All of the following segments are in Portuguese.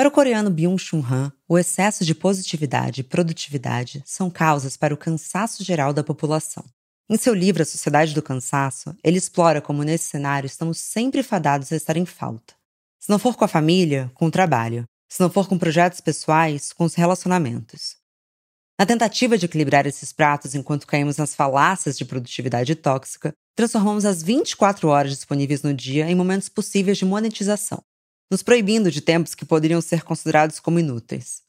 Para o coreano Byung-Chul Han, o excesso de positividade e produtividade são causas para o cansaço geral da população. Em seu livro A Sociedade do Cansaço, ele explora como nesse cenário estamos sempre fadados a estar em falta. Se não for com a família, com o trabalho. Se não for com projetos pessoais, com os relacionamentos. Na tentativa de equilibrar esses pratos enquanto caímos nas falácias de produtividade tóxica, transformamos as 24 horas disponíveis no dia em momentos possíveis de monetização, nos proibindo de tempos que poderiam ser considerados como inúteis.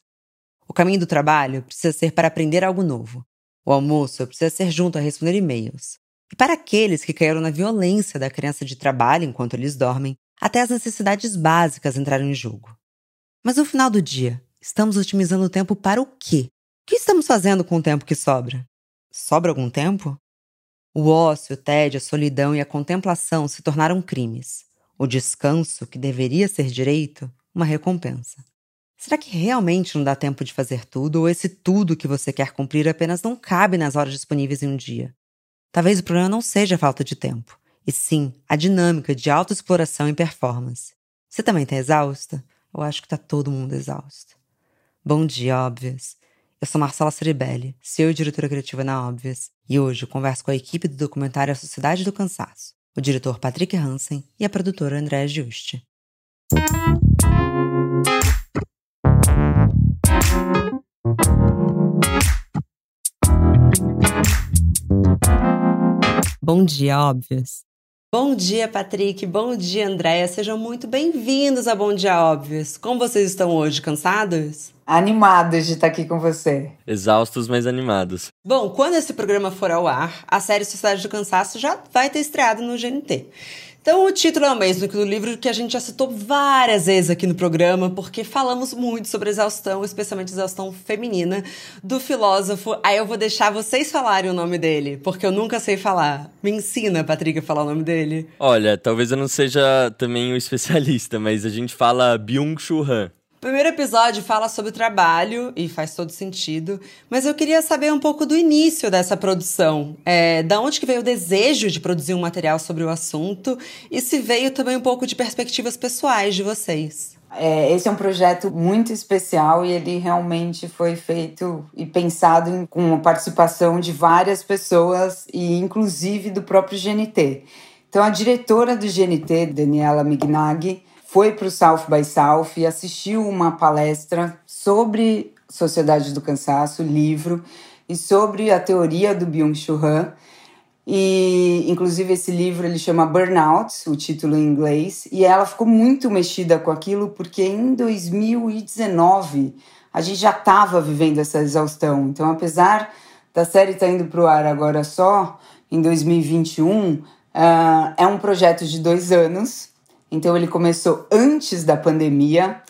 O caminho do trabalho precisa ser para aprender algo novo. O almoço precisa ser junto a responder e-mails. E para aqueles que caíram na violência da crença de trabalho enquanto eles dormem, até as necessidades básicas entraram em jogo. Mas no final do dia, estamos otimizando o tempo para o quê? O que estamos fazendo com o tempo que sobra? Sobra algum tempo? O ócio, o tédio, a solidão e a contemplação se tornaram crimes. O descanso, que deveria ser direito, uma recompensa. Será que realmente não dá tempo de fazer tudo, ou esse tudo que você quer cumprir apenas não cabe nas horas disponíveis em um dia? Talvez o problema não seja a falta de tempo, e sim a dinâmica de autoexploração e performance. Você também está exausta? Eu acho que está todo mundo exausto. Bom dia, óbvias. Eu sou Marcela Ceribelli, e diretora criativa na Óbvias, e hoje eu converso com a equipe do documentário A Sociedade do Cansaço, o diretor Patrick Hansen e a produtora Andréa Juste. Bom dia, Óbvias. Bom dia, Patrick. Bom dia, Andréia. Sejam muito bem-vindos a Bom Dia Óbvios. Como vocês estão hoje? Cansados? Animados de estar aqui com você. Exaustos, mas animados. Bom, quando esse programa for ao ar, a série Sociedade do Cansaço já vai ter estreado no GNT. Então, o título é o mesmo que do livro que a gente já citou várias vezes aqui no programa, porque falamos muito sobre exaustão, especialmente exaustão feminina, do filósofo. Aí eu vou deixar vocês falarem o nome dele, porque eu nunca sei falar. Me ensina, Patrick, a falar o nome dele. Olha, talvez eu não seja também o especialista, mas a gente fala Byung-Chul Han. Primeiro episódio fala sobre o trabalho e faz todo sentido, mas eu queria saber um pouco do início dessa produção. É, da onde que veio o desejo de produzir um material sobre o assunto e se veio também um pouco de perspectivas pessoais de vocês. É, esse é um projeto muito especial e ele realmente foi feito e pensado em, com a participação de várias pessoas e inclusive do próprio GNT. Então a diretora do GNT, Daniela Mignaghi, foi para o South by South e assistiu uma palestra sobre Sociedade do Cansaço, livro, e sobre a teoria do Byung-Chul Han. E, inclusive, esse livro ele chama Burnout, o título em inglês, e ela ficou muito mexida com aquilo porque em 2019 a gente já estava vivendo essa exaustão. Então, apesar da série estar tá indo para o ar agora só em 2021, uh, ah, é um projeto de dois anos então ele começou antes da pandemia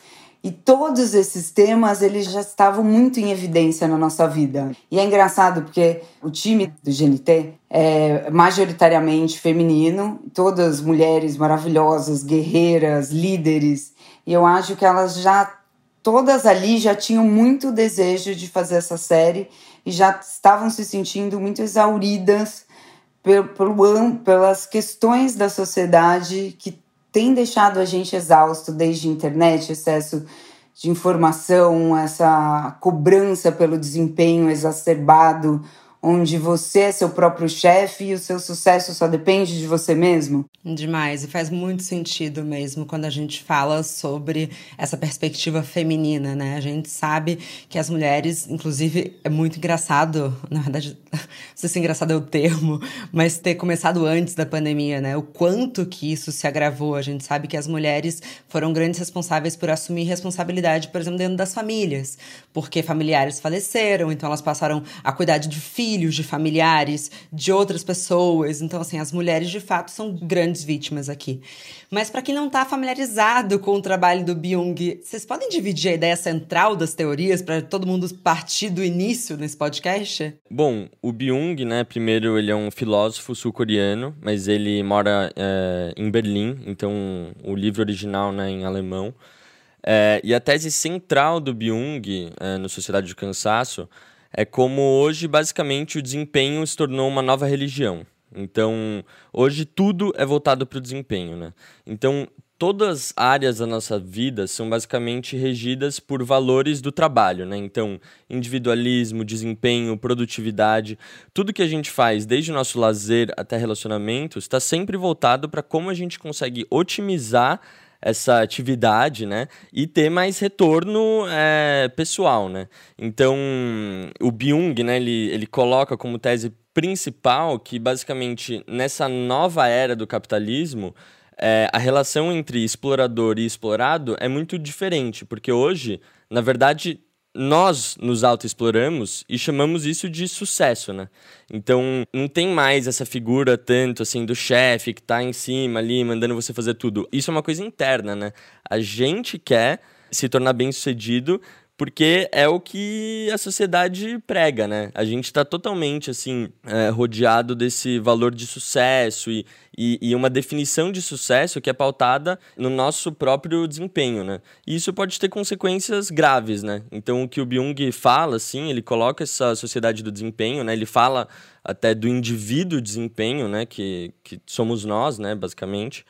e todos esses temas eles já estavam muito em evidência na nossa vida. E é engraçado porque o time do GNT é majoritariamente feminino, todas mulheres maravilhosas, guerreiras, líderes. E eu acho que elas já todas ali já tinham muito desejo de fazer essa série e já estavam se sentindo muito exauridas pelas questões da sociedade que tem deixado a gente exausto desde a internet, excesso de informação, essa cobrança pelo desempenho exacerbado, onde você é seu próprio chefe e o seu sucesso só depende de você mesmo? Demais, e faz muito sentido mesmo quando a gente fala sobre essa perspectiva feminina, né? A gente sabe que as mulheres, inclusive, é muito engraçado, na verdade, não sei se engraçado é o termo, mas ter começado antes da pandemia, né? O quanto que isso se agravou. A gente sabe que as mulheres foram grandes responsáveis por assumir responsabilidade, por exemplo, dentro das famílias, porque familiares faleceram, então elas passaram a cuidar de filhos filhos de familiares, de outras pessoas. Então, assim, as mulheres de fato são grandes vítimas aqui. Mas para quem não está familiarizado com o trabalho do Byung, vocês podem dividir a ideia central das teorias para todo mundo partir do início nesse podcast? Bom, o Byung, né, primeiro ele é um filósofo sul-coreano, mas ele mora é, em Berlim, então o livro original né, em alemão. É, e a tese central do Byung é, no Sociedade do Cansaço é como hoje, basicamente, o desempenho se tornou uma nova religião. Então, hoje tudo é voltado para o desempenho, né? Então, todas as áreas da nossa vida são basicamente regidas por valores do trabalho, né? Então, individualismo, desempenho, produtividade, tudo que a gente faz, desde o nosso lazer até relacionamentos, está sempre voltado para como a gente consegue otimizar essa atividade, né? E ter mais retorno é, pessoal, né? Então, o Byung, né? Ele, ele coloca como tese principal que, basicamente, nessa nova era do capitalismo, é, a relação entre explorador e explorado é muito diferente, porque hoje, na verdade, nós nos autoexploramos e chamamos isso de sucesso, né? Então, não tem mais essa figura tanto assim do chefe que tá em cima ali mandando você fazer tudo. Isso é uma coisa interna, né? A gente quer se tornar bem-sucedido porque é o que a sociedade prega, né? A gente está totalmente, assim, é, rodeado desse valor de sucesso e, e, e, uma definição de sucesso que é pautada no nosso próprio desempenho, né? E isso pode ter consequências graves, né? Então, o que o Byung fala, assim, ele coloca essa sociedade do desempenho, né? Ele fala até do indivíduo desempenho, né? Que, que somos nós, né? Basicamente.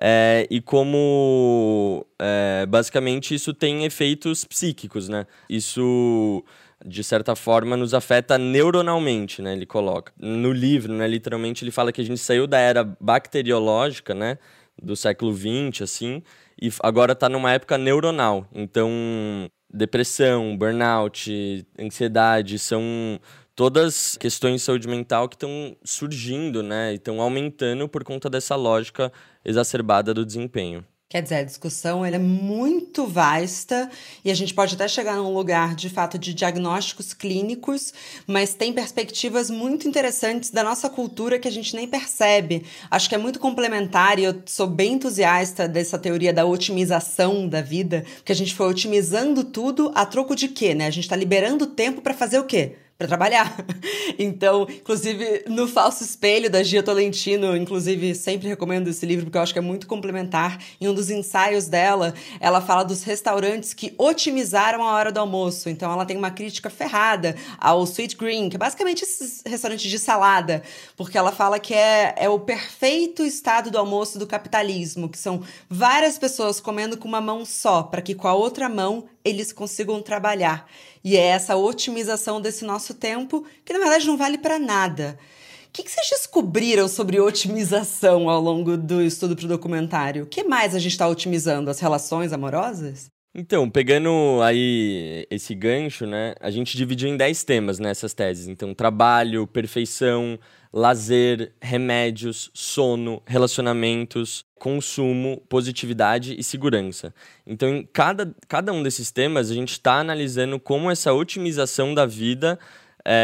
É, e como é, basicamente isso tem efeitos psíquicos, né? Isso de certa forma nos afeta neuronalmente, né? Ele coloca no livro, né? Literalmente ele fala que a gente saiu da era bacteriológica, né? Do século XX, assim, e agora está numa época neuronal. Então, depressão, burnout, ansiedade são todas questões de saúde mental que estão surgindo, né? E estão aumentando por conta dessa lógica exacerbada do desempenho. Quer dizer, a discussão é muito vasta e a gente pode até chegar num lugar de fato de diagnósticos clínicos, mas tem perspectivas muito interessantes da nossa cultura que a gente nem percebe. Acho que é muito complementar e eu sou bem entusiasta dessa teoria da otimização da vida, porque a gente foi otimizando tudo a troco de quê, né? A gente está liberando tempo para fazer o quê? Para trabalhar. Então, inclusive, no Falso Espelho, da Gia Tolentino, inclusive, sempre recomendo esse livro porque eu acho que é muito complementar. Em um dos ensaios dela, ela fala dos restaurantes que otimizaram a hora do almoço. Então, ela tem uma crítica ferrada ao Sweet Green, que é basicamente esses restaurantes de salada, porque ela fala que é, é o perfeito estado do almoço do capitalismo, que são várias pessoas comendo com uma mão só, para que com a outra mão eles consigam trabalhar. E é essa otimização desse nosso tempo que, na verdade, não vale para nada. O que, que, vocês descobriram sobre otimização ao longo do estudo para o documentário? O que mais a gente está otimizando? As relações amorosas? Então, pegando aí esse gancho, né? A gente dividiu em 10 temas nessas teses. Então, trabalho, perfeição, lazer, remédios, sono, relacionamentos, consumo, positividade e segurança. Então, em cada, cada um desses temas, a gente está analisando como essa otimização da vida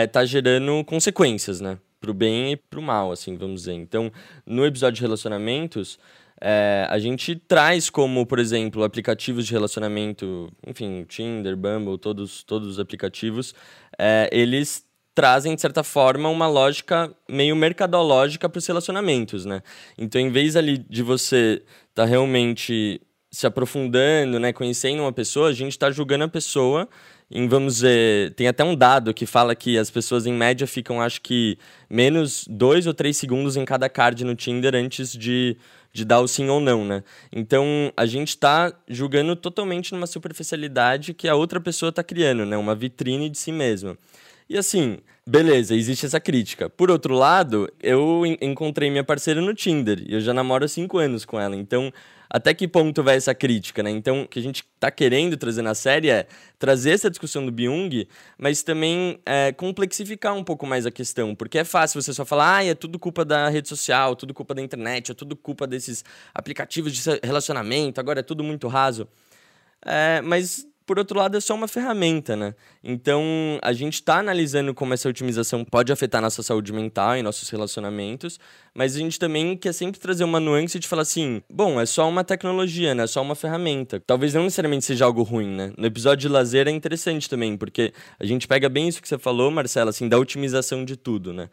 está é, gerando consequências, né? Para o bem e para o mal, assim, vamos dizer. Então, no episódio de relacionamentos, é, a gente traz como, por exemplo, aplicativos de relacionamento, enfim, Tinder, Bumble, todos, todos os aplicativos, é, eles trazem, de certa forma, uma lógica meio mercadológica para os relacionamentos, né? Então, em vez ali de você estar tá realmente se aprofundando, né, conhecendo uma pessoa, a gente está julgando a pessoa em, vamos dizer, tem até um dado que fala que as pessoas em média ficam, acho que, menos dois ou três segundos em cada card no Tinder antes de, de dar o sim ou não, né? Então, a gente está julgando totalmente numa superficialidade que a outra pessoa está criando, né? Uma vitrine de si mesma. E assim, beleza, existe essa crítica. Por outro lado, eu encontrei minha parceira no Tinder e eu já namoro há cinco anos com ela. Então, até que ponto vai essa crítica, né? Então, o que a gente está querendo trazer na série é trazer essa discussão do Byung, mas também é, complexificar um pouco mais a questão. Porque é fácil você só falar, ah, é tudo culpa da rede social, tudo culpa da internet, é tudo culpa desses aplicativos de relacionamento, agora é tudo muito raso. É, mas por outro lado, é só uma ferramenta, né? Então, a gente está analisando como essa otimização pode afetar nossa saúde mental e nossos relacionamentos, mas a gente também quer sempre trazer uma nuance de falar assim: bom, é só uma tecnologia, né? É só uma ferramenta. Talvez não necessariamente seja algo ruim, né? No episódio de lazer é interessante também, porque a gente pega bem isso que você falou, Marcela, assim, da otimização de tudo, né?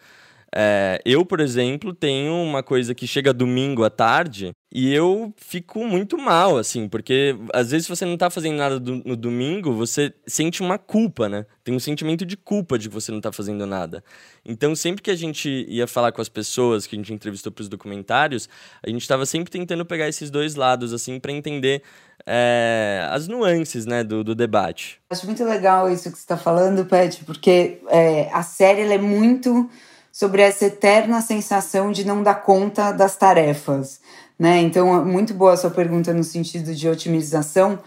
É, eu, por exemplo, tenho uma coisa que chega domingo à tarde e eu fico muito mal, assim, porque às vezes você não tá fazendo nada do, no domingo, você sente uma culpa, né? Tem um sentimento de culpa de que você não tá fazendo nada. Então, sempre que a gente ia falar com as pessoas que a gente entrevistou para os documentários, a gente estava sempre tentando pegar esses dois lados, assim, para entender é, as nuances, né, do, do debate. Acho muito legal isso que você está falando, Pet, porque é, a série é muito sobre essa eterna sensação de não dar conta das tarefas. Né? Então, muito boa a sua pergunta no sentido de otimização,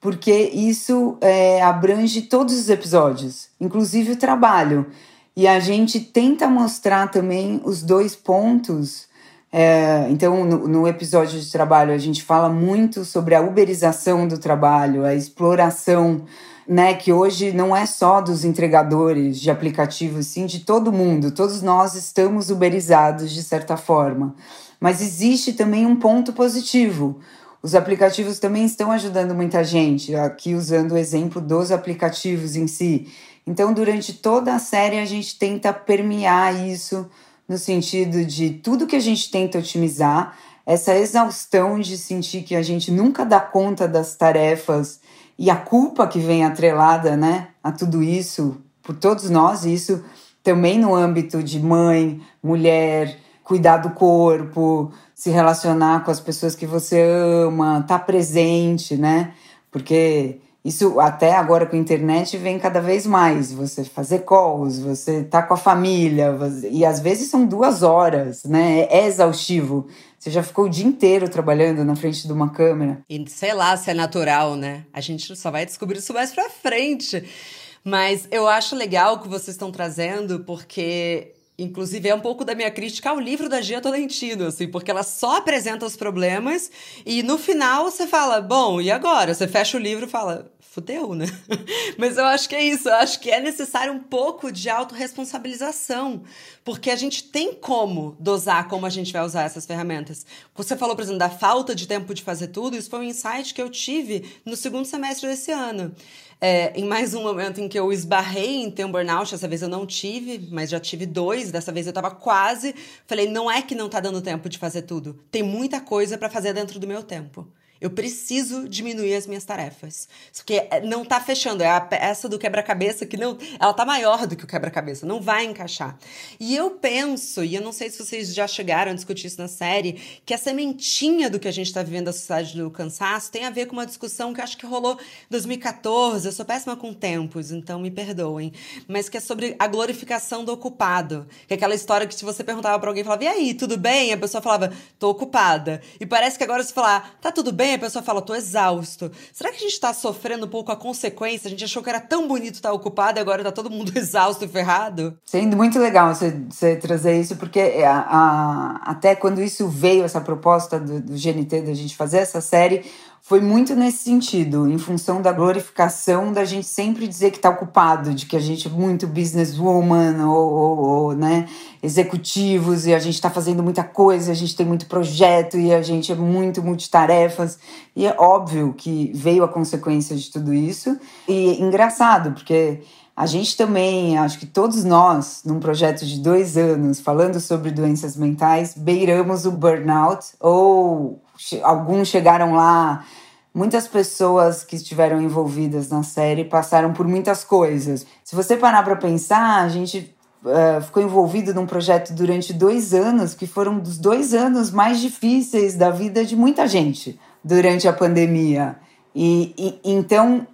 porque isso é, abrange todos os episódios, inclusive o trabalho. E a gente tenta mostrar também os dois pontos. É, então, no, no, episódio de trabalho, a gente fala muito sobre a uberização do trabalho, a exploração né, que hoje não é só dos entregadores de aplicativos, sim de todo mundo. Todos nós estamos uberizados de certa forma. Mas existe também um ponto positivo. Os aplicativos também estão ajudando muita gente, aqui usando o exemplo dos aplicativos em si. Então, durante toda a série, a gente tenta permear isso no sentido de tudo que a gente tenta otimizar, essa exaustão de sentir que a gente nunca dá conta das tarefas e a culpa que vem atrelada, né, a tudo isso, por todos nós, isso também no âmbito de mãe, mulher, cuidar do corpo, se relacionar com as pessoas que você ama, estar tá presente, né? Porque isso até agora com a internet vem cada vez mais. Você fazer calls, você tá com a família, e às vezes são duas horas, né? É exaustivo. Você já ficou o dia inteiro trabalhando na frente de uma câmera. E sei lá se é natural, né? A gente só vai descobrir isso mais pra frente. Mas eu acho legal o que vocês estão trazendo, porque Inclusive, é um pouco da minha crítica ao livro da Gia Tolentino, assim, porque ela só apresenta os problemas e no final você fala, bom, e agora? Você fecha o livro e fala, fudeu, né? Mas eu acho que é isso, eu acho que é necessário um pouco de autorresponsabilização, porque a gente tem como dosar como a gente vai usar essas ferramentas. Você falou, por exemplo, da falta de tempo de fazer tudo, isso foi um insight que eu tive no segundo semestre desse ano. É, em mais um momento em que eu esbarrei em ter um burnout, dessa vez eu não tive, mas já tive dois, dessa vez eu tava quase. Falei, não é que não tá dando tempo de fazer tudo. Tem muita coisa para fazer dentro do meu tempo. Eu preciso diminuir as minhas tarefas. Porque é, não tá fechando. É a peça do quebra-cabeça que não. Ela tá maior do que o quebra-cabeça. Não vai encaixar. E eu penso, e eu não sei se vocês já chegaram a discutir isso na série, que a sementinha do que a gente está vivendo da sociedade do cansaço tem a ver com uma discussão que acho que rolou em 2014. Eu sou péssima com tempos, então me perdoem. Mas que é sobre a glorificação do ocupado. Que é aquela história que se você perguntava para alguém, falava, e aí, tudo bem? A pessoa falava, tô ocupada. E parece que agora se falar, tá tudo bem? A pessoa fala, tô exausto. Será que a gente tá sofrendo um pouco a consequência? A gente achou que era tão bonito estar ocupado e agora tá todo mundo exausto e ferrado? Sendo muito legal você, você trazer isso, porque a, a, até quando isso veio, essa proposta do, do GNT, da gente fazer essa série, foi muito nesse sentido, em função da glorificação da gente sempre dizer que está ocupado, de que a gente é muito businesswoman ou, ou, ou né, executivos e a gente está fazendo muita coisa, a gente tem muito projeto e a gente é muito multitarefas. E é óbvio que veio a consequência de tudo isso. E engraçado, porque a gente também, acho que todos nós, num projeto de dois anos, falando sobre doenças mentais, beiramos o burnout ou alguns chegaram lá. Muitas pessoas que estiveram envolvidas na série passaram por muitas coisas. Se você parar para pensar, a gente uh, ficou envolvido num projeto durante dois anos, que foram dos dois anos mais difíceis da vida de muita gente durante a pandemia. E, e então,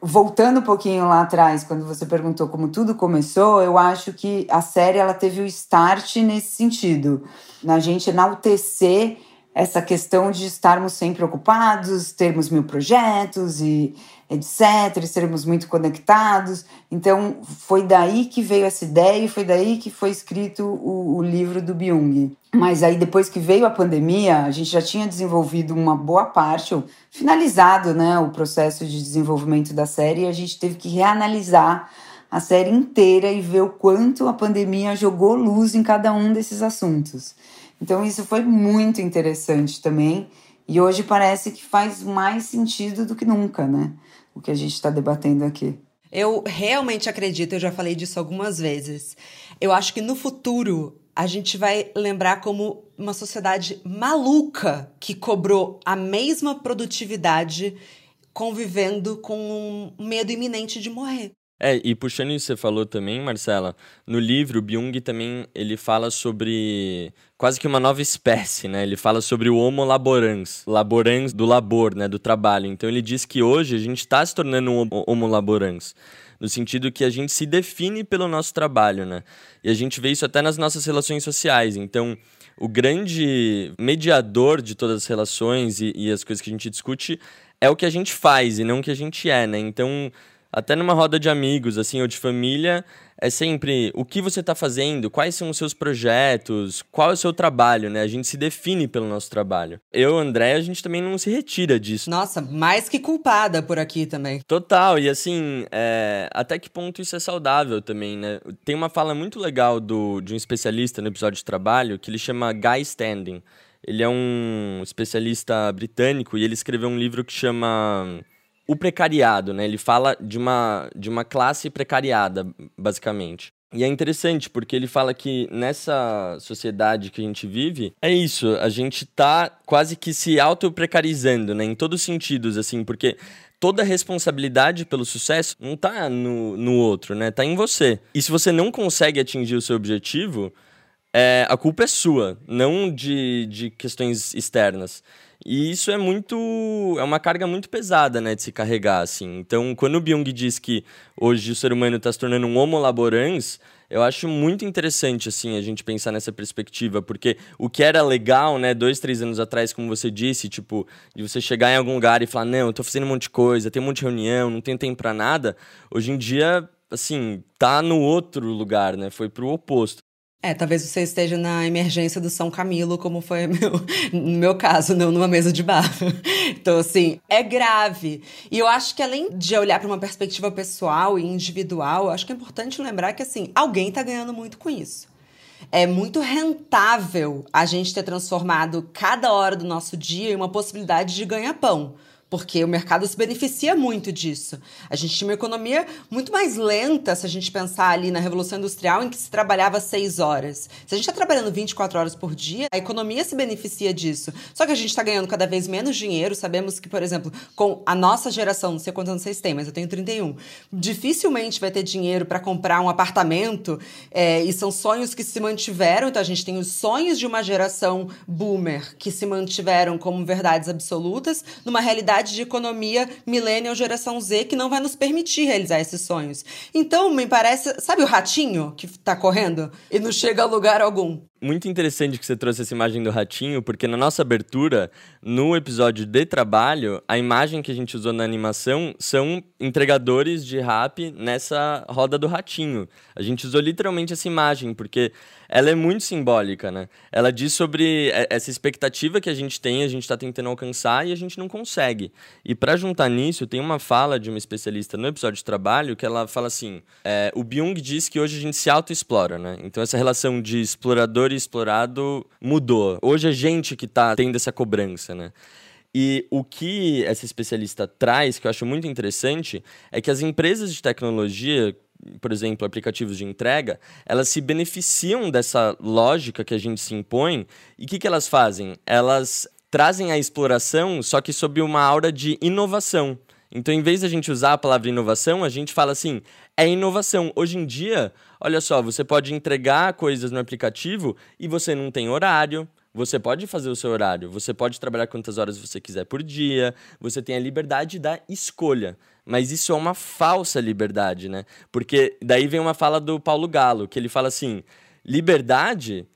voltando um pouquinho lá atrás, quando você perguntou como tudo começou, eu acho que a série ela teve o start nesse sentido, na gente enaltecer essa questão de estarmos sempre ocupados, termos mil projetos e etc, sermos muito conectados. Então, foi daí que veio essa ideia e foi daí que foi escrito o, o livro do Byung. Mas aí, depois que veio a pandemia, a gente já tinha desenvolvido uma boa parte, ou finalizado né, o processo de desenvolvimento da série, e a gente teve que reanalisar a série inteira e ver o quanto a pandemia jogou luz em cada um desses assuntos. Então isso foi muito interessante também. E hoje parece que faz mais sentido do que nunca, né? O que a gente está debatendo aqui. Eu realmente acredito, eu já falei disso algumas vezes. Eu acho que no futuro a gente vai lembrar como uma sociedade maluca que cobrou a mesma produtividade convivendo com um medo iminente de morrer. É, e puxando isso que você falou também, Marcela, no livro, Byung também ele fala sobre quase que uma nova espécie, né? Ele fala sobre o homo laborans, laborans do labor, né, do trabalho. Então ele diz que hoje a gente está se tornando um homo laborans, no sentido que a gente se define pelo nosso trabalho, né? E a gente vê isso até nas nossas relações sociais. Então, o grande mediador de todas as relações e, e as coisas que a gente discute é o que a gente faz e não o que a gente é, né? Então, até numa roda de amigos, assim, ou de família, é sempre o que você está fazendo, quais são os seus projetos, qual é o seu trabalho, né? A gente se define pelo nosso trabalho. Eu, André, a gente também não se retira disso. Nossa, mais que culpada por aqui também. Total, e assim, é... até que ponto isso é saudável também, né? Tem uma fala muito legal do, de um especialista no episódio de trabalho que ele chama Guy Standing. Ele é um especialista britânico e ele escreveu um livro que chama o precariado, né? Ele fala de uma, de uma classe precariada, basicamente. E é interessante porque ele fala que nessa sociedade que a gente vive, é isso, a gente tá quase que se auto-precarizando, né? Em todos os sentidos, assim, porque toda a responsabilidade pelo sucesso não tá no, no outro, né? Tá em você. E se você não consegue atingir o seu objetivo, é, a culpa é sua, não de, de questões externas. E isso é muito. é uma carga muito pesada, né, de se carregar, assim. Então, quando o Byung diz que hoje o ser humano está se tornando um homo laborans, eu acho muito interessante, assim, a gente pensar nessa perspectiva, porque o que era legal, né, dois, três anos atrás, como você disse, tipo, de você chegar em algum lugar e falar, não, eu tô fazendo um monte de coisa, tem um monte de reunião, não tenho tempo pra nada, hoje em dia, assim, tá no outro lugar, né, foi pro oposto. É, talvez você esteja na emergência do São Camilo, como foi meu, no meu caso, não numa mesa de bar. Então, assim, é grave. E eu acho que além de olhar para uma perspectiva pessoal e individual, acho que é importante lembrar que, assim, alguém está ganhando muito com isso. É muito rentável a gente ter transformado cada hora do nosso dia em uma possibilidade de ganhar pão porque o mercado se beneficia muito disso. A gente tinha uma economia muito mais lenta se a gente pensar ali na Revolução Industrial, em que se trabalhava seis horas. Se a gente está trabalhando 24 horas por dia, a economia se beneficia disso. Só que a gente está ganhando cada vez menos dinheiro. Sabemos que, por exemplo, com a nossa geração, não sei quantos anos vocês têm, mas eu tenho 31, dificilmente vai ter dinheiro para comprar um apartamento. É, e são sonhos que se mantiveram. Então a gente tem os sonhos de uma geração boomer que se mantiveram como verdades absolutas, numa realidade realidade de economia millennial geração Z que não vai nos permitir realizar esses sonhos. Então, me parece, sabe o ratinho que está correndo e não chega a lugar algum? Muito interessante que você trouxe essa imagem do ratinho, porque na nossa abertura, no episódio de trabalho, a imagem que a gente usou na animação são entregadores de rap nessa roda do ratinho. A gente usou literalmente essa imagem, porque ela é muito simbólica, né? Ela diz sobre essa expectativa que a gente tem, a gente está tentando alcançar e a gente não consegue. E para juntar nisso, tem uma fala de uma especialista no episódio de trabalho que ela fala assim: é, o Byung diz que hoje a gente se auto-explora, né? Então essa relação de explorador e explorado mudou. Hoje é gente que está tendo essa cobrança, né? E o que essa especialista traz, que eu acho muito interessante, é que as empresas de tecnologia, por exemplo, aplicativos de entrega, elas se beneficiam dessa lógica que a gente se impõe. E o que, que elas fazem? Elas trazem a exploração, só que sob uma aura de inovação. Então, em vez de a gente usar a palavra inovação, a gente fala assim: é inovação. Hoje em dia, olha só, você pode entregar coisas no aplicativo e você não tem horário. Você pode fazer o seu horário, você pode trabalhar quantas horas você quiser por dia, você tem a liberdade da escolha. Mas isso é uma falsa liberdade, né? Porque daí vem uma fala do Paulo Galo, que ele fala assim: liberdade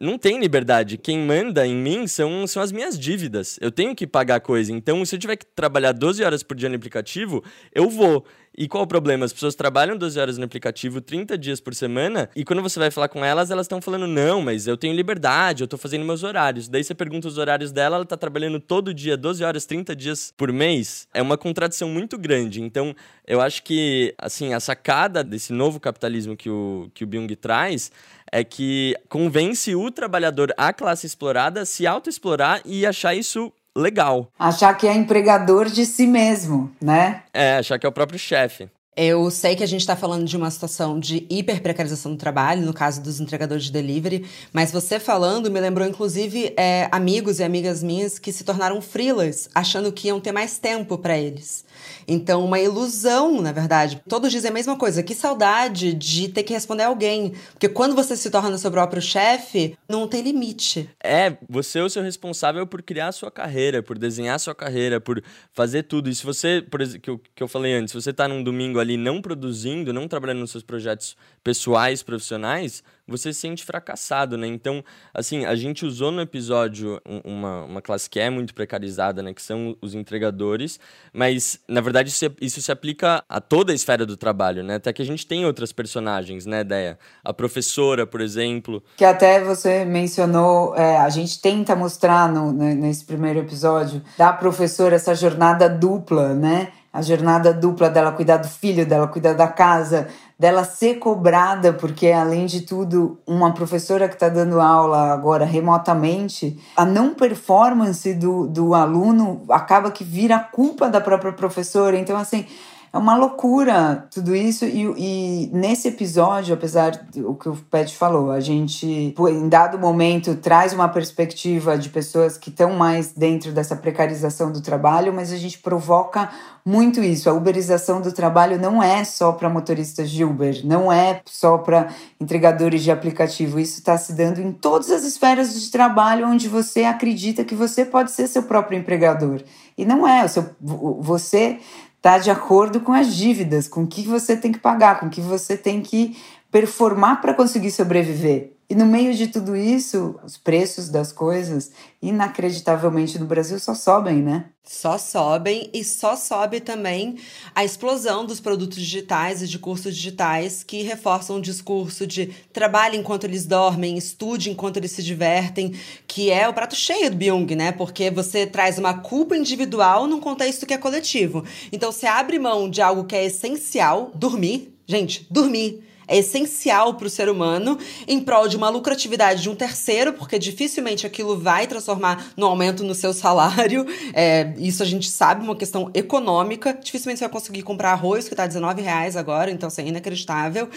não tem liberdade. Quem manda em mim são, são as minhas dívidas. Eu tenho que pagar coisa. Então, se eu tiver que trabalhar 12 horas por dia no aplicativo, eu vou. E qual o problema? As pessoas trabalham 12 horas no aplicativo 30 dias por semana e quando você vai falar com elas, elas estão falando: não, mas eu tenho liberdade, eu estou fazendo meus horários. Daí você pergunta os horários dela, ela está trabalhando todo dia, 12 horas, 30 dias por mês. É uma contradição muito grande. Então, eu acho que, assim, a sacada desse novo capitalismo que o, que o Byung traz é que convence o trabalhador, a classe explorada, a se autoexplorar e achar isso legal. Achar que é empregador de si mesmo, né? É, achar que é o próprio chefe. Eu sei que a gente está falando de uma situação de hiperprecarização do trabalho, no caso dos entregadores de delivery, mas você falando me lembrou, inclusive, é, amigos e amigas minhas que se tornaram freelas, achando que iam ter mais tempo para eles. Então, uma ilusão, na verdade. Todos dizem a mesma coisa. Que saudade de ter que responder a alguém. Porque quando você se torna seu próprio chefe, não tem limite. É, você é o seu responsável por criar a sua carreira, por desenhar a sua carreira, por fazer tudo. E se você, por exemplo, que eu, que eu falei antes, se você tá num domingo ali não produzindo, não trabalhando nos seus projetos pessoais, profissionais, você se sente fracassado, né? Então, assim, a gente usou no episódio uma, uma classe que é muito precarizada, né? Que são os entregadores, mas, na verdade, isso, isso se aplica a toda a esfera do trabalho, né? Até que a gente tem outras personagens, né, Deia? A professora, por exemplo. Que até você mencionou, é, a gente tenta mostrar no, nesse primeiro episódio da professora essa jornada dupla, né? A jornada dupla dela cuidar do filho, dela cuidar da casa, dela ser cobrada, porque além de tudo, uma professora que está dando aula agora remotamente, a não performance do, do aluno acaba que vira culpa da própria professora. Então, assim, é uma loucura tudo isso. E, e nesse episódio, apesar do que o Pet falou, a gente, em dado momento, traz uma perspectiva de pessoas que estão mais dentro dessa precarização do trabalho, mas a gente provoca muito isso. A uberização do trabalho não é só para motoristas de Uber, não é só para entregadores de aplicativo. Isso está se dando em todas as esferas de trabalho onde você acredita que você pode ser seu próprio empregador. E não é. Seu, você está de acordo com as dívidas, com o que você tem que pagar, com o que você tem que performar para conseguir sobreviver. E no meio de tudo isso, os preços das coisas, inacreditavelmente no Brasil, só sobem, né? Só sobem e só sobe também a explosão dos produtos digitais e de cursos digitais que reforçam o discurso de trabalhe enquanto eles dormem, estude enquanto eles se divertem, que é o prato cheio do Byung, né? Porque você traz uma culpa individual num contexto que é coletivo. Então você abre mão de algo que é essencial, dormir. Gente, dormir é essencial para o ser humano em prol de uma lucratividade de um terceiro, porque dificilmente aquilo vai transformar no aumento no seu salário. É, isso a gente sabe, uma questão econômica. Dificilmente você vai conseguir comprar arroz, que está 19 reais agora, então isso é inacreditável.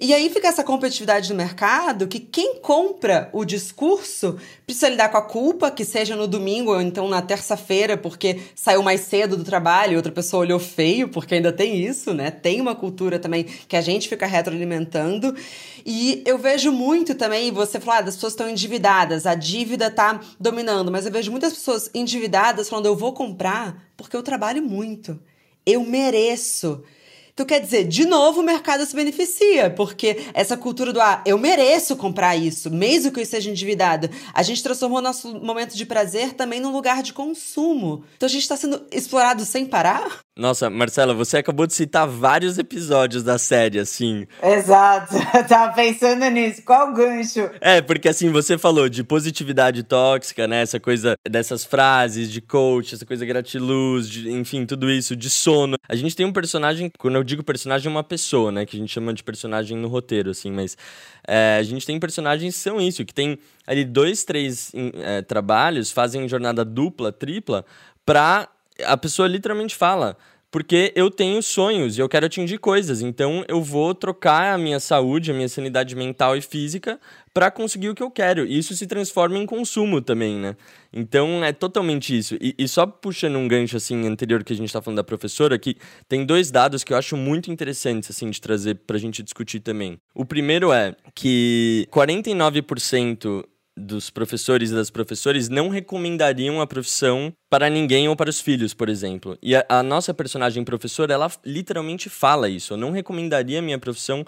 E aí fica essa competitividade no mercado que quem compra o discurso precisa lidar com a culpa, que seja no domingo ou então na terça-feira, porque saiu mais cedo do trabalho outra pessoa olhou feio, porque ainda tem isso, né? Tem uma cultura também que a gente fica retroalimentando aumentando. E eu vejo muito também, você falar, ah, as pessoas estão endividadas, a dívida está dominando, mas eu vejo muitas pessoas endividadas falando, eu vou comprar porque eu trabalho muito. Eu mereço. Então, quer dizer, de novo o mercado se beneficia, porque essa cultura do ah, eu mereço comprar isso, mesmo que eu esteja endividado, a gente transformou nosso momento de prazer também num lugar de consumo. Então a gente está sendo explorado sem parar. Nossa, Marcela, você acabou de citar vários episódios da série, assim. Exato, eu tava pensando nisso. Qual o gancho? É, porque assim, você falou de positividade tóxica, né? Essa coisa dessas frases de coach, essa coisa gratiluz, de, enfim, tudo isso, de sono. A gente tem um personagem, quando eu digo personagem, é uma pessoa, né? Que a gente chama de personagem no roteiro, assim, mas é, a gente tem personagens que são isso, que tem ali dois, três é, trabalhos, fazem jornada dupla, tripla, pra a pessoa literalmente fala porque eu tenho sonhos e eu quero atingir coisas. Então eu vou trocar a minha saúde, a minha sanidade mental e física para conseguir o que eu quero. E isso se transforma em consumo também, né? Então é totalmente isso. E, e só puxando um gancho assim anterior que a gente está falando da professora, que tem dois dados que eu acho muito interessantes assim de trazer para a gente discutir também. O primeiro é que 49% dos professores e das professoras não recomendariam a profissão para ninguém ou para os filhos, por exemplo. E a, a nossa personagem professora, ela literalmente fala isso. Eu não recomendaria a minha profissão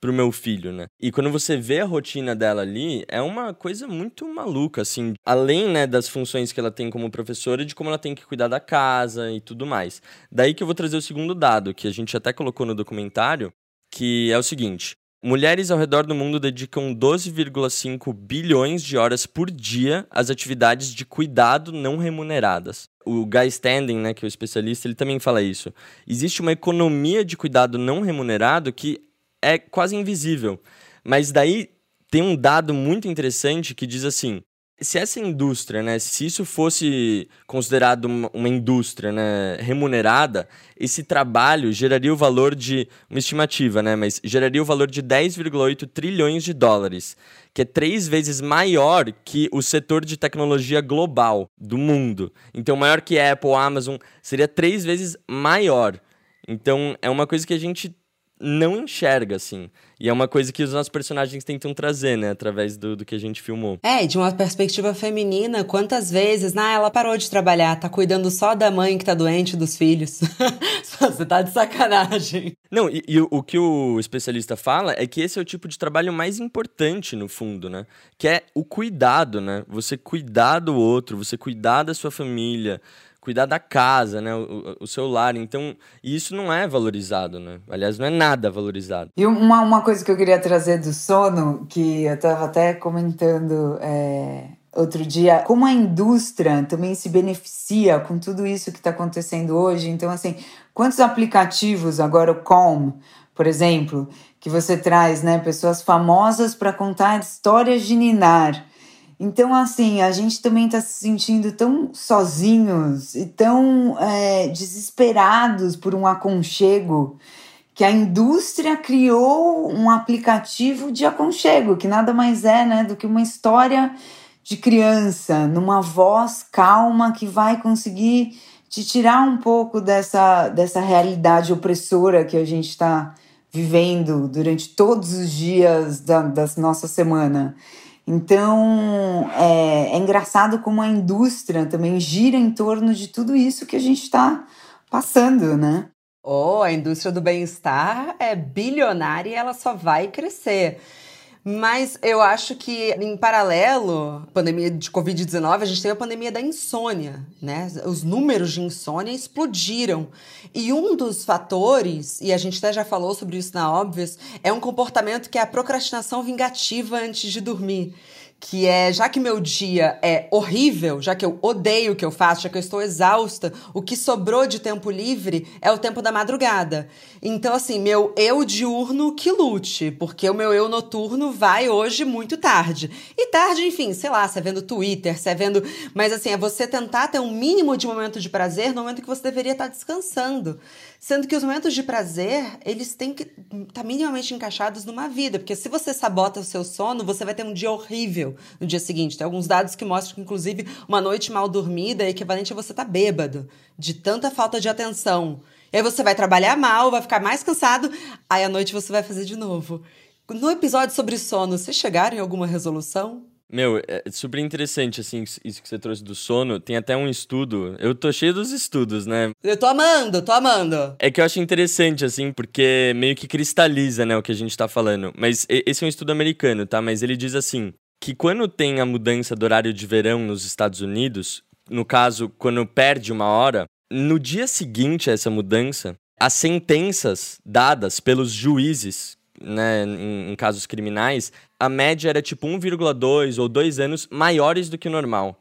para o meu filho, né? E quando você vê a rotina dela ali, é uma coisa muito maluca, assim. Além, né, das funções que ela tem como professora, de como ela tem que cuidar da casa e tudo mais. Daí que eu vou trazer o segundo dado, que a gente até colocou no documentário, que é o seguinte: Mulheres ao redor do mundo dedicam 12,5 bilhões de horas por dia às atividades de cuidado não remuneradas. O Guy Standing, né, que é o especialista, ele também fala isso. Existe uma economia de cuidado não remunerado que é quase invisível. Mas daí tem um dado muito interessante que diz assim: se essa indústria, né, se isso fosse considerado uma, uma, indústria né, remunerada, esse trabalho geraria o valor de, uma estimativa, né, mas geraria o valor de 10,8 trilhões de dólares, que é três vezes maior que o setor de tecnologia global do mundo. Então, maior que Apple, Amazon, seria três vezes maior. Então, é uma coisa que a gente não enxerga, assim. E é uma coisa que os nossos personagens tentam trazer, né? Através do, do que a gente filmou. É, de uma perspectiva feminina, quantas vezes, ah, ela parou de trabalhar, tá cuidando só da mãe que tá doente, dos filhos. Você tá de sacanagem. Não, e, e, o que o especialista fala é que esse é o tipo de trabalho mais importante, no fundo, né? Que é o cuidado, né? Você cuidar do outro, você cuidar da sua família, cuidar da casa, né? O, o, celular. Então, isso não é valorizado, né? Aliás, não é nada valorizado. E uma, uma coisa que eu queria trazer do sono, que eu estava até comentando é, outro dia, como a indústria também se beneficia com tudo isso que está acontecendo hoje. Então, assim, quantos aplicativos, agora o Calm, por exemplo, que você traz, né? Pessoas famosas para contar histórias de Ninar então, assim, a gente também está se sentindo tão sozinhos e tão é, desesperados por um aconchego que a indústria criou um aplicativo de aconchego, que nada mais é né, do que uma história de criança, numa voz calma que vai conseguir te tirar um pouco dessa, dessa realidade opressora que a gente está vivendo durante todos os dias da, da nossa semana. Então é, é engraçado como a indústria também gira em torno de tudo isso que a gente está passando, né? Oh, a indústria do bem-estar é bilionária e ela só vai crescer. Mas eu acho que, em paralelo, pandemia de Covid-19, a gente teve a pandemia da insônia, né? Os números de insônia explodiram. E um dos fatores, e a gente até já falou sobre isso na Óbvias, é um comportamento que é a procrastinação vingativa antes de dormir que é, já que meu dia é horrível, já que eu odeio o que eu faço, já que eu estou exausta, o que sobrou de tempo livre é o tempo da madrugada. Então, assim, meu eu diurno que lute, porque o meu eu noturno vai hoje muito tarde. E tarde, enfim, sei lá, você é vendo Twitter, você é vendo. Mas, assim, é você tentar ter um mínimo de momento de prazer no momento que você deveria estar descansando. Sendo que os momentos de prazer, eles têm que estar tá minimamente encaixados numa vida. Porque se você sabota o seu sono, você vai ter um dia horrível no dia seguinte. Tem alguns dados que mostram que, inclusive, uma noite mal dormida é equivalente a você estar tá bêbado, de tanta falta de atenção. E aí você vai trabalhar mal, vai ficar mais cansado, aí à noite você vai fazer de novo. No episódio sobre sono, vocês chegaram em alguma resolução? Meu, é super interessante, assim, isso que você trouxe do sono. Tem até um estudo. Eu tô cheio dos estudos, né? Eu tô amando, tô amando. É que eu acho interessante, assim, porque meio que cristaliza, né, o que a gente tá falando. Mas esse é um estudo americano, tá? Mas ele diz assim: que quando tem a mudança do horário de verão nos Estados Unidos, no caso, quando perde uma hora, no dia seguinte a essa mudança, as sentenças dadas pelos juízes né, em, em casos criminais, a média era tipo 1,2 ou 2 anos maiores do que o normal.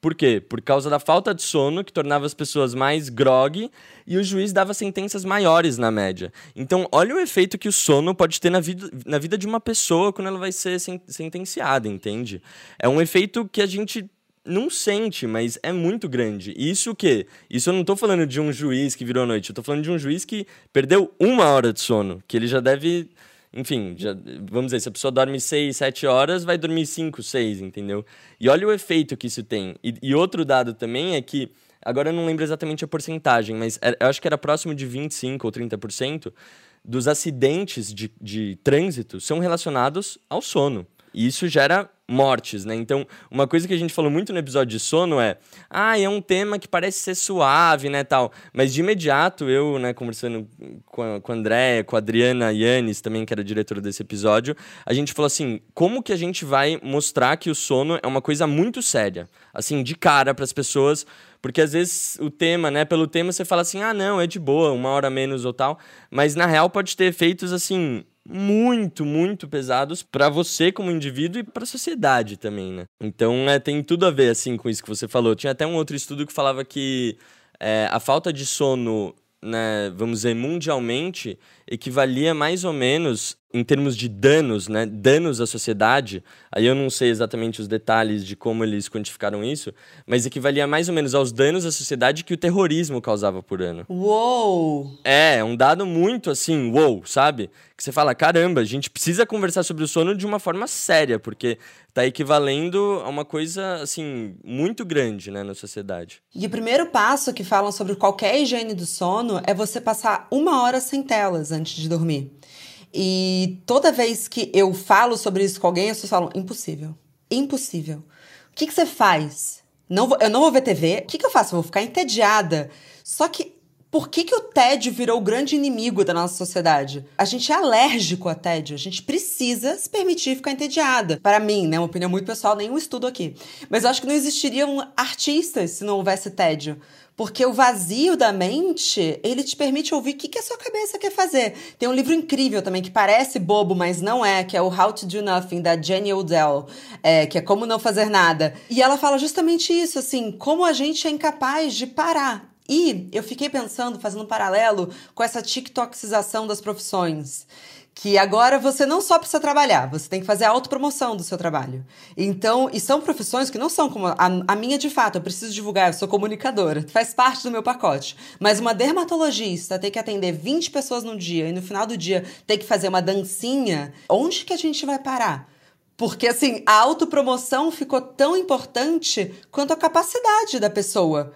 Por quê? Por causa da falta de sono, que tornava as pessoas mais grog, e o juiz dava sentenças maiores na média. Então, olha o efeito que o sono pode ter na vida, na vida de uma pessoa quando ela vai ser sentenciada, entende? É um efeito que a gente não sente, mas é muito grande. Isso o quê? Isso eu não tô falando de um juiz que virou noite, eu tô falando de um juiz que perdeu uma hora de sono, que ele já deve. Enfim, já, vamos dizer, se a pessoa dorme 6, 7 horas, vai dormir 5, 6, entendeu? E olha o efeito que isso tem. E, e outro dado também é que, agora eu não lembro exatamente a porcentagem, mas é, eu acho que era próximo de 25 ou 30% dos acidentes de, de trânsito são relacionados ao sono. E isso gera mortes, né? Então, uma coisa que a gente falou muito no episódio de sono é: ah, é um tema que parece ser suave, né, tal. Mas de imediato, eu, né, conversando com a, com a Andréia, com a Adriana Yannis, também, que era diretora desse episódio, a gente falou assim: como que a gente vai mostrar que o sono é uma coisa muito séria? Assim, de cara para as pessoas. Porque às vezes o tema, né, pelo tema você fala assim: ah, não, é de boa, uma hora menos ou tal. Mas na real pode ter efeitos assim muito, muito pesados para você como indivíduo e para a sociedade também, né? Então, é, tem tudo a ver, assim, com isso que você falou. Tinha até um outro estudo que falava que é, a falta de sono, né, vamos dizer, mundialmente, equivalia mais ou menos em termos de danos, né, danos à sociedade, aí eu não sei exatamente os detalhes de como eles quantificaram isso, mas equivalia mais ou menos aos danos à sociedade que o terrorismo causava por ano. Uou! É, um dado muito assim, uou, sabe? Que você fala, caramba, a gente precisa conversar sobre o sono de uma forma séria, porque está equivalendo a uma coisa assim muito grande, né, na sociedade. E o primeiro passo que falam sobre qualquer higiene do sono é você passar uma hora sem telas antes de dormir. E toda vez que eu falo sobre isso com alguém, as pessoas falam: impossível. Impossível. O que, que você faz? Não vou, eu não vou ver TV. O que, que eu faço? Eu vou ficar entediada. Só que por que, que o tédio virou o grande inimigo da nossa sociedade? A gente é alérgico a tédio, a gente precisa se permitir ficar entediada. Para mim, né, uma opinião muito pessoal, nenhum estudo aqui. Mas eu acho que não existiriam artistas se não houvesse tédio. Porque o vazio da mente, ele te permite ouvir o que, que a sua cabeça quer fazer. Tem um livro incrível também, que parece bobo, mas não é, que é o How to Do Nothing, da Jenny Odell, é, que é Como Não Fazer Nada. E ela fala justamente isso, assim, como a gente é incapaz de parar. E eu fiquei pensando, fazendo um paralelo com essa tiktokização das profissões que agora você não só precisa trabalhar, você tem que fazer a autopromoção do seu trabalho. Então, e são profissões que não são como a, a, minha de fato, eu preciso divulgar, eu sou comunicadora, faz parte do meu pacote. Mas uma dermatologista ter que atender 20 pessoas no dia e no final do dia ter que fazer uma dancinha, onde que a gente vai parar? Porque, assim, a autopromoção ficou tão importante quanto a capacidade da pessoa.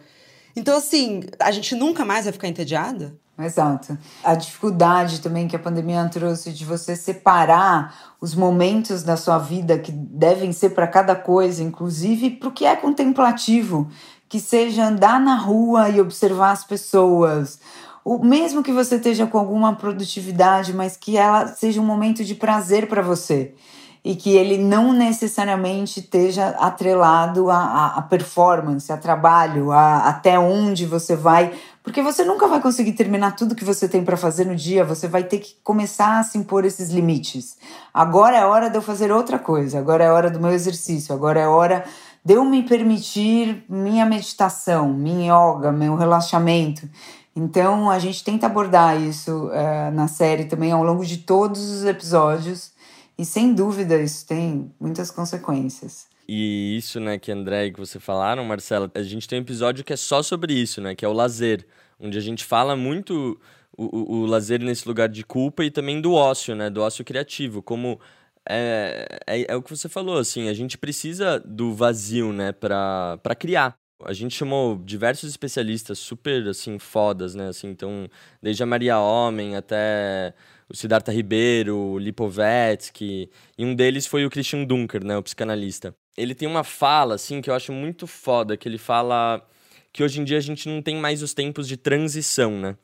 Então, assim, a gente nunca mais vai ficar entediada? Exato. A dificuldade também que a pandemia trouxe de você separar os momentos da sua vida que devem ser para cada coisa, inclusive para o que é contemplativo, que seja andar na rua e observar as pessoas, o mesmo que você esteja com alguma produtividade, mas que ela seja um momento de prazer para você e que ele não necessariamente esteja atrelado a, a, performance, a trabalho, a, até onde você vai, porque você nunca vai conseguir terminar tudo que você tem para fazer no dia, você vai ter que começar a se impor esses limites. Agora é hora de eu fazer outra coisa, agora é hora do meu exercício, agora é hora de eu me permitir minha meditação, minha yoga, meu relaxamento. Então a gente tenta abordar isso uh, na série também ao longo de todos os episódios e sem dúvida isso tem muitas consequências. E isso, né, que André e que você falaram, Marcela, a gente tem um episódio que é só sobre isso, né, que é o lazer, onde a gente fala muito o, o, o lazer nesse lugar de culpa e também do ócio, né, do ócio criativo, como é, é, é, o que você falou, assim, a gente precisa do vazio, né, para criar. A gente chamou diversos especialistas super, assim, fodas, né, assim, então, desde a Maria Homem até o Siddhartha Ribeiro, o Lipovetsky, e um deles foi o Christian Dunker, né, o psicanalista. Ele tem uma fala, assim, que eu acho muito foda, que ele fala que hoje em dia a gente não tem mais os tempos de transição, né?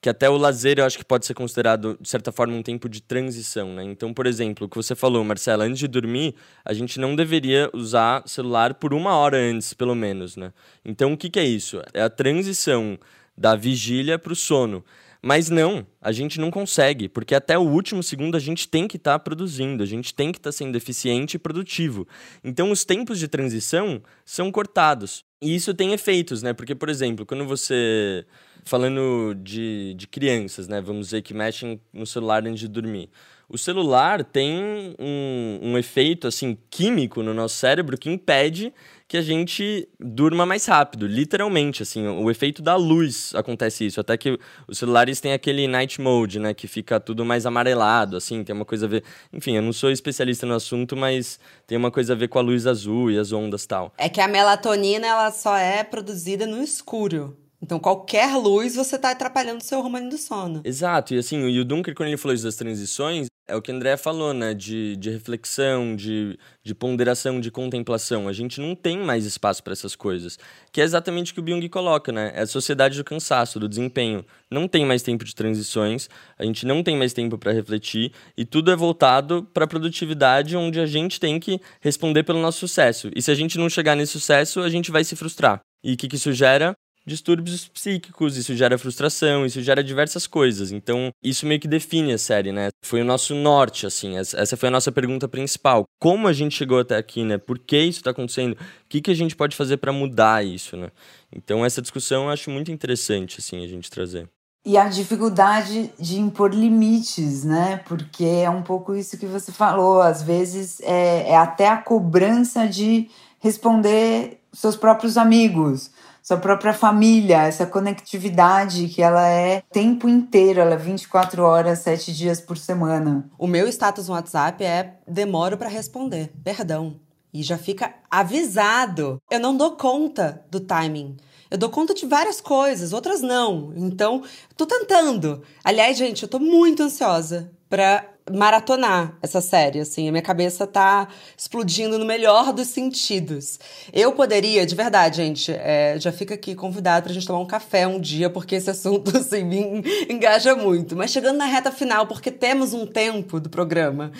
Que até o lazer eu acho que pode ser considerado, de certa forma, um tempo de transição, né? Então, por exemplo, o que você falou, Marcela, antes de dormir, a gente não deveria usar celular por uma hora antes, pelo menos, né? Então, o que, que é isso? É a transição da vigília para o sono. Mas não, a gente não consegue, porque até o último segundo a gente tem que estar tá produzindo, a gente tem que estar tá sendo eficiente e produtivo. Então os tempos de transição são cortados. E isso tem efeitos, né? Porque, por exemplo, quando você. Falando de, de crianças, né? Vamos dizer que mexem no celular antes de dormir. O celular tem um, um efeito assim químico no nosso cérebro que impede que a gente durma mais rápido, literalmente, assim, o efeito da luz acontece isso, até que os celulares têm aquele night mode, né, que fica tudo mais amarelado, assim, tem uma coisa a ver, enfim, eu não sou especialista no assunto, mas tem uma coisa a ver com a luz azul e as ondas tal. É que a melatonina, ela só é produzida no escuro. Então, qualquer luz você está atrapalhando o seu hormônio do sono. Exato. E assim, o Dunker, quando ele falou isso das transições, é o que o André falou, né? De, de reflexão, de, de ponderação, de contemplação. A gente não tem mais espaço para essas coisas. Que é exatamente o que o Byung coloca, né? É a sociedade do cansaço, do desempenho. Não tem mais tempo de transições, a gente não tem mais tempo para refletir e tudo é voltado para a produtividade, onde a gente tem que responder pelo nosso sucesso. E se a gente não chegar nesse sucesso, a gente vai se frustrar. E o que, que isso gera? Distúrbios psíquicos, isso gera frustração, isso gera diversas coisas. Então, isso meio que define a série, né? Foi o nosso norte, assim. Essa foi a nossa pergunta principal. Como a gente chegou até aqui, né? Por que isso está acontecendo? O que, que a gente pode fazer para mudar isso, né? Então, essa discussão eu acho muito interessante, assim, a gente trazer. E a dificuldade de impor limites, né? Porque é um pouco isso que você falou. Às vezes é, é até a cobrança de responder seus próprios amigos, sua própria família, essa conectividade que ela é tempo inteiro, ela é 24 horas, 7 dias por semana. O meu status no WhatsApp é demoro para responder, perdão. E já fica avisado. Eu não dou conta do timing. Eu dou conta de várias coisas, outras não. Então, tô tentando. Aliás, gente, eu tô muito ansiosa para maratonar essa série, assim, a minha cabeça tá explodindo no melhor dos sentidos. Eu poderia, de verdade, gente, é, já fica aqui convidado pra gente tomar um café um dia, porque esse assunto, assim, me engaja muito. Mas chegando na reta final, porque temos um tempo do programa,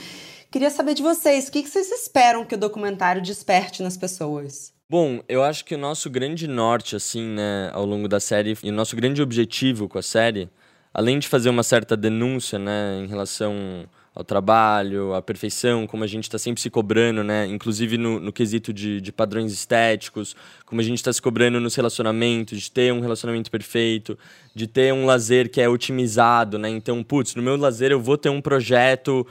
queria saber de vocês, o que vocês esperam que o documentário desperte nas pessoas? Bom, eu acho que o nosso grande norte, assim, né, ao longo da série, e o nosso grande objetivo com a série, além de fazer uma certa denúncia, né, em relação ao trabalho, à perfeição, como a gente está sempre se cobrando, né, inclusive no, no quesito de, de padrões estéticos, como a gente está se cobrando nos relacionamentos, de ter um relacionamento perfeito, de ter um lazer que é otimizado, né, então, putz, no meu lazer eu vou ter um projeto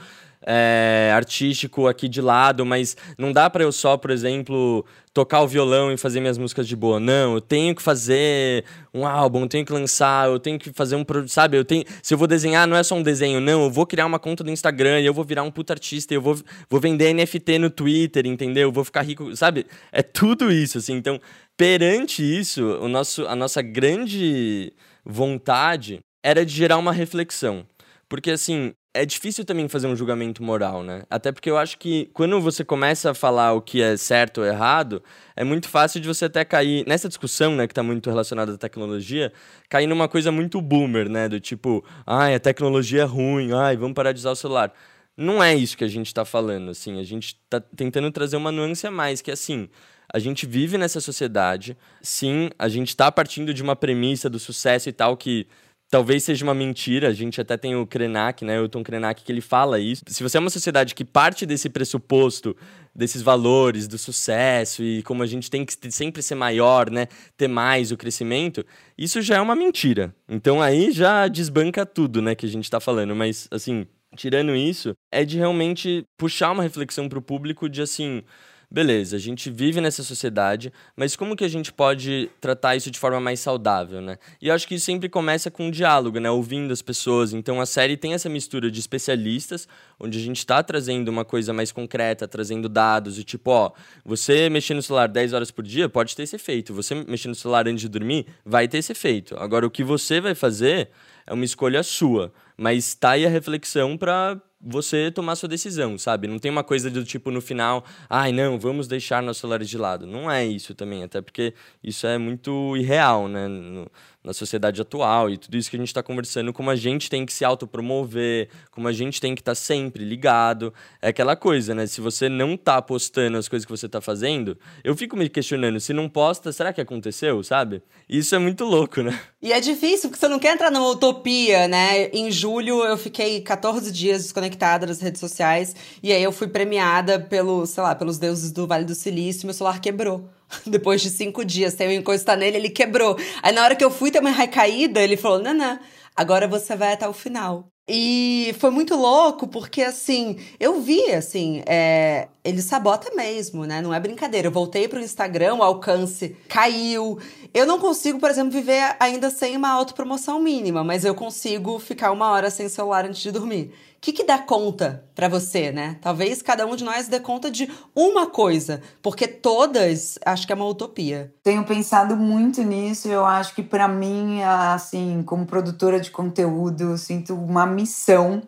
é, artístico aqui de lado, mas não dá para eu só, por exemplo, tocar o violão e fazer minhas músicas de boa. Não, eu tenho que fazer um álbum, eu tenho que lançar, eu tenho que fazer um produto, sabe? Eu tenho, se eu vou desenhar, não é só um desenho, não, eu vou criar uma conta do Instagram eu vou virar um puta artista, eu vou, vou vender NFT no Twitter, entendeu? Eu vou ficar rico, sabe? É tudo isso, assim. Então, perante isso, o nosso, a nossa grande vontade era de gerar uma reflexão. Porque, assim, é difícil também fazer um julgamento moral, né? Até porque eu acho que quando você começa a falar o que é certo ou errado, é muito fácil de você até cair nessa discussão, né, que está muito relacionada à tecnologia, cair numa coisa muito boomer, né, do tipo, ai, a tecnologia é ruim, ai, vamos parar de usar o celular. Não é isso que a gente está falando, assim, a gente está tentando trazer uma nuance a mais, que é assim, a gente vive nessa sociedade, sim, a gente está partindo de uma premissa do sucesso e tal que talvez seja uma mentira. A gente até tem o Krenak, né, Tom Krenak, que ele fala isso. Se você é uma sociedade que parte desse pressuposto, desses valores, do sucesso e como a gente tem que sempre ser maior, né, ter mais o crescimento, isso já é uma mentira. Então aí já desbanca tudo, né, que a gente está falando. Mas, assim, tirando isso, é de realmente puxar uma reflexão para o público de, assim beleza, a gente vive nessa sociedade, mas como que a gente pode tratar isso de forma mais saudável, né? E eu acho que isso sempre começa com um diálogo, né? Ouvindo as pessoas. Então a série tem essa mistura de especialistas, onde a gente está trazendo uma coisa mais concreta, trazendo dados, e tipo, ó, você mexer no celular 10 horas por dia pode ter esse efeito. Você mexer no celular antes de dormir vai ter esse efeito. Agora, o que você vai fazer é uma escolha sua. Mas tá aí a reflexão para você tomar sua decisão, sabe? Não tem uma coisa do tipo no final, ai não, vamos deixar nossos celulares de lado. Não é isso também, até porque isso é muito irreal, né? No, na sociedade atual e tudo isso que a gente está conversando, como a gente tem que se autopromover, como a gente tem que estar tá sempre ligado. É aquela coisa, né? Se você não tá postando as coisas que você tá fazendo, eu fico me questionando, se não posta, será que aconteceu, sabe? Isso é muito louco, né? E é difícil, porque você não quer entrar numa utopia, né? Em julho eu fiquei 14 dias desconectada das redes sociais e aí eu fui premiada pelo, sei lá, pelos deuses do Vale do Silício meu celular quebrou. Depois de cinco dias, sem eu encostar nele, ele quebrou. Aí na hora que eu fui ter uma recaída, ele falou: Nanã, agora você vai até o final. E foi muito louco, porque assim, eu vi, assim, é, ele sabota mesmo, né? Não é brincadeira. Eu voltei pro Instagram, o alcance caiu. Eu não consigo, por exemplo, viver ainda sem uma autopromoção mínima, mas eu consigo ficar uma hora sem celular antes de dormir que, que dá conta para você, né? Talvez cada um de nós dê conta de uma coisa, porque todas acho que é uma utopia. Tenho pensado muito nisso. Eu acho que para mim, assim, como produtora de conteúdo, sinto uma missão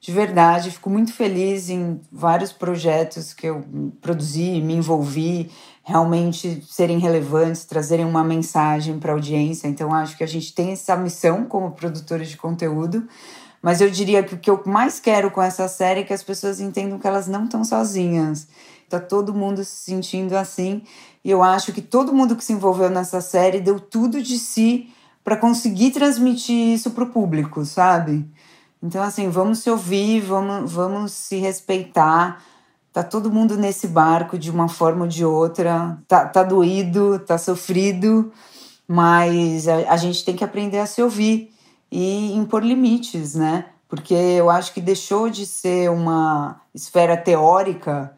de verdade. Fico muito feliz em vários projetos que eu produzi, me envolvi, realmente serem relevantes, trazerem uma mensagem para a audiência. Então, acho que a gente tem essa missão como produtores de conteúdo. Mas eu diria que o que eu mais quero com essa série é que as pessoas entendam que elas não estão sozinhas. Tá todo mundo se sentindo assim. E eu acho que todo mundo que se envolveu nessa série deu tudo de si para conseguir transmitir isso para o público, sabe? Então, assim, vamos se ouvir, vamos, vamos se respeitar. Tá todo mundo nesse barco de uma forma ou de outra. Tá, tá doído, tá sofrido, mas a, a gente tem que aprender a se ouvir e impor limites, né? Porque eu acho que deixou de ser uma esfera teórica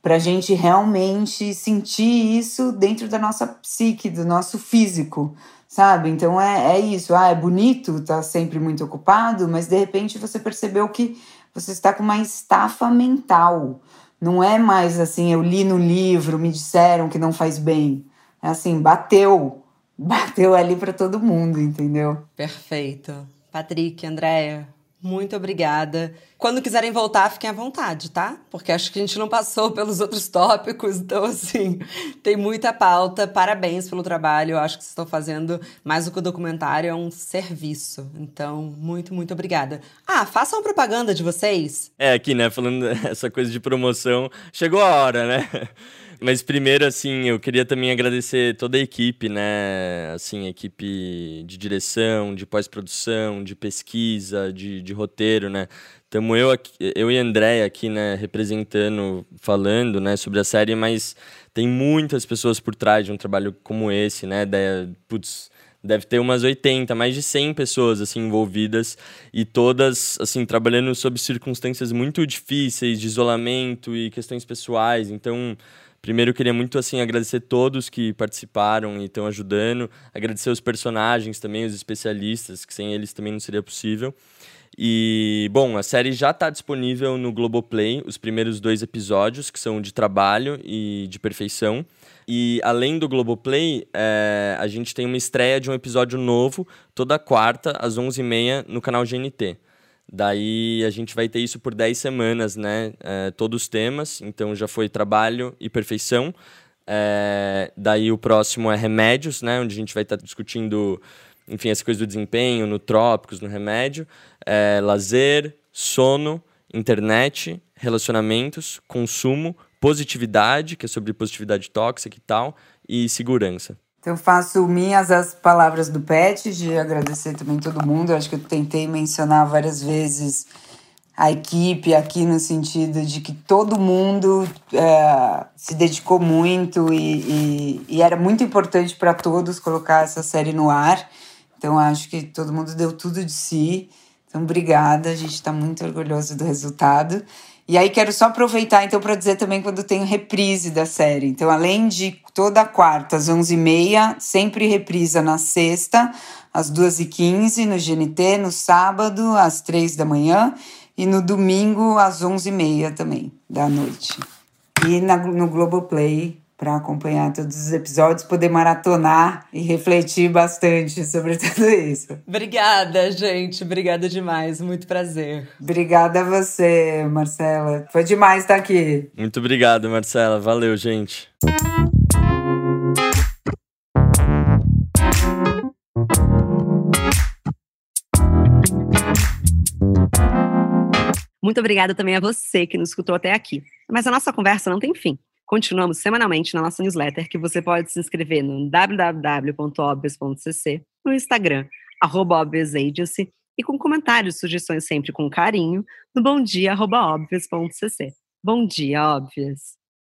para a gente realmente sentir isso dentro da nossa psique, do nosso físico, sabe? Então é, é isso. Ah, é bonito, tá sempre muito ocupado, mas de repente você percebeu que você está com uma estafa mental. Não é mais assim, eu li no livro, me disseram que não faz bem. É assim, bateu. Bateu ali para todo mundo, entendeu? Perfeito. Patrick, Andréia, muito obrigada. Quando quiserem voltar, fiquem à vontade, tá? Porque acho que a gente não passou pelos outros tópicos, então, assim, tem muita pauta. Parabéns pelo trabalho. Eu acho que vocês estão fazendo mais do que o documentário, é um serviço. Então, muito, muito obrigada. Ah, façam propaganda de vocês. É, aqui, né, falando essa coisa de promoção, chegou a hora, né? Mas primeiro, assim, eu queria também agradecer toda a equipe, né? Assim, a equipe de direção, de pós-produção, de pesquisa, de, de roteiro, né? Estamos eu, eu e André aqui, né, representando, falando, né, sobre a série, mas tem muitas pessoas por trás de um trabalho como esse, né? De, putz, deve ter umas 80, mais de 100 pessoas assim envolvidas e todas assim trabalhando sob circunstâncias muito difíceis de isolamento e questões pessoais. Então, Primeiro, eu queria muito assim agradecer todos que participaram e estão ajudando, agradecer os personagens também, os especialistas, que sem eles também não seria possível. E, bom, a série já está disponível no Globoplay, os primeiros dois episódios, que são de trabalho e de perfeição. E além do Globoplay, é, a gente tem uma estreia de um episódio novo toda quarta, às 11h30, no canal GNT. Daí a gente vai ter isso por 10 semanas, né? É, todos os temas. Então já foi trabalho e perfeição. É, daí o próximo é remédios, né? Onde a gente vai estar tá discutindo, enfim, essa coisa do desempenho, no trópicos, no remédio. É, lazer, sono, internet, relacionamentos, consumo, positividade, que é sobre positividade tóxica e tal, e segurança. Então, faço minhas as palavras do Pet, de agradecer também todo mundo. Eu acho que eu tentei mencionar várias vezes a equipe aqui, no sentido de que todo mundo é, se dedicou muito e, e, e era muito importante para todos colocar essa série no ar. Então, acho que todo mundo deu tudo de si. Então, obrigada. A gente está muito orgulhoso do resultado. E aí quero só aproveitar então para dizer também quando tem reprise da série. Então, além de toda quarta às 11h30, sempre reprisa na sexta, às 2h15 no GNT, no sábado às 3 da manhã e no domingo às 11h30 também da noite. E na, no Globoplay para acompanhar todos os episódios, poder maratonar e refletir bastante sobre tudo isso. Obrigada, gente. Obrigada demais. Muito prazer. Obrigada a você, Marcela. Foi demais estar aqui. Muito obrigado, Marcela. Valeu, gente. Muito obrigada também a você que nos escutou até aqui. Mas a nossa conversa não tem fim. Continuamos semanalmente na nossa newsletter, que você pode se inscrever no www.obvious.cc, no Instagram, arroba Agency, e com comentários e sugestões sempre com carinho, no bomdia.obvious.cc. Bom dia, Óbvias!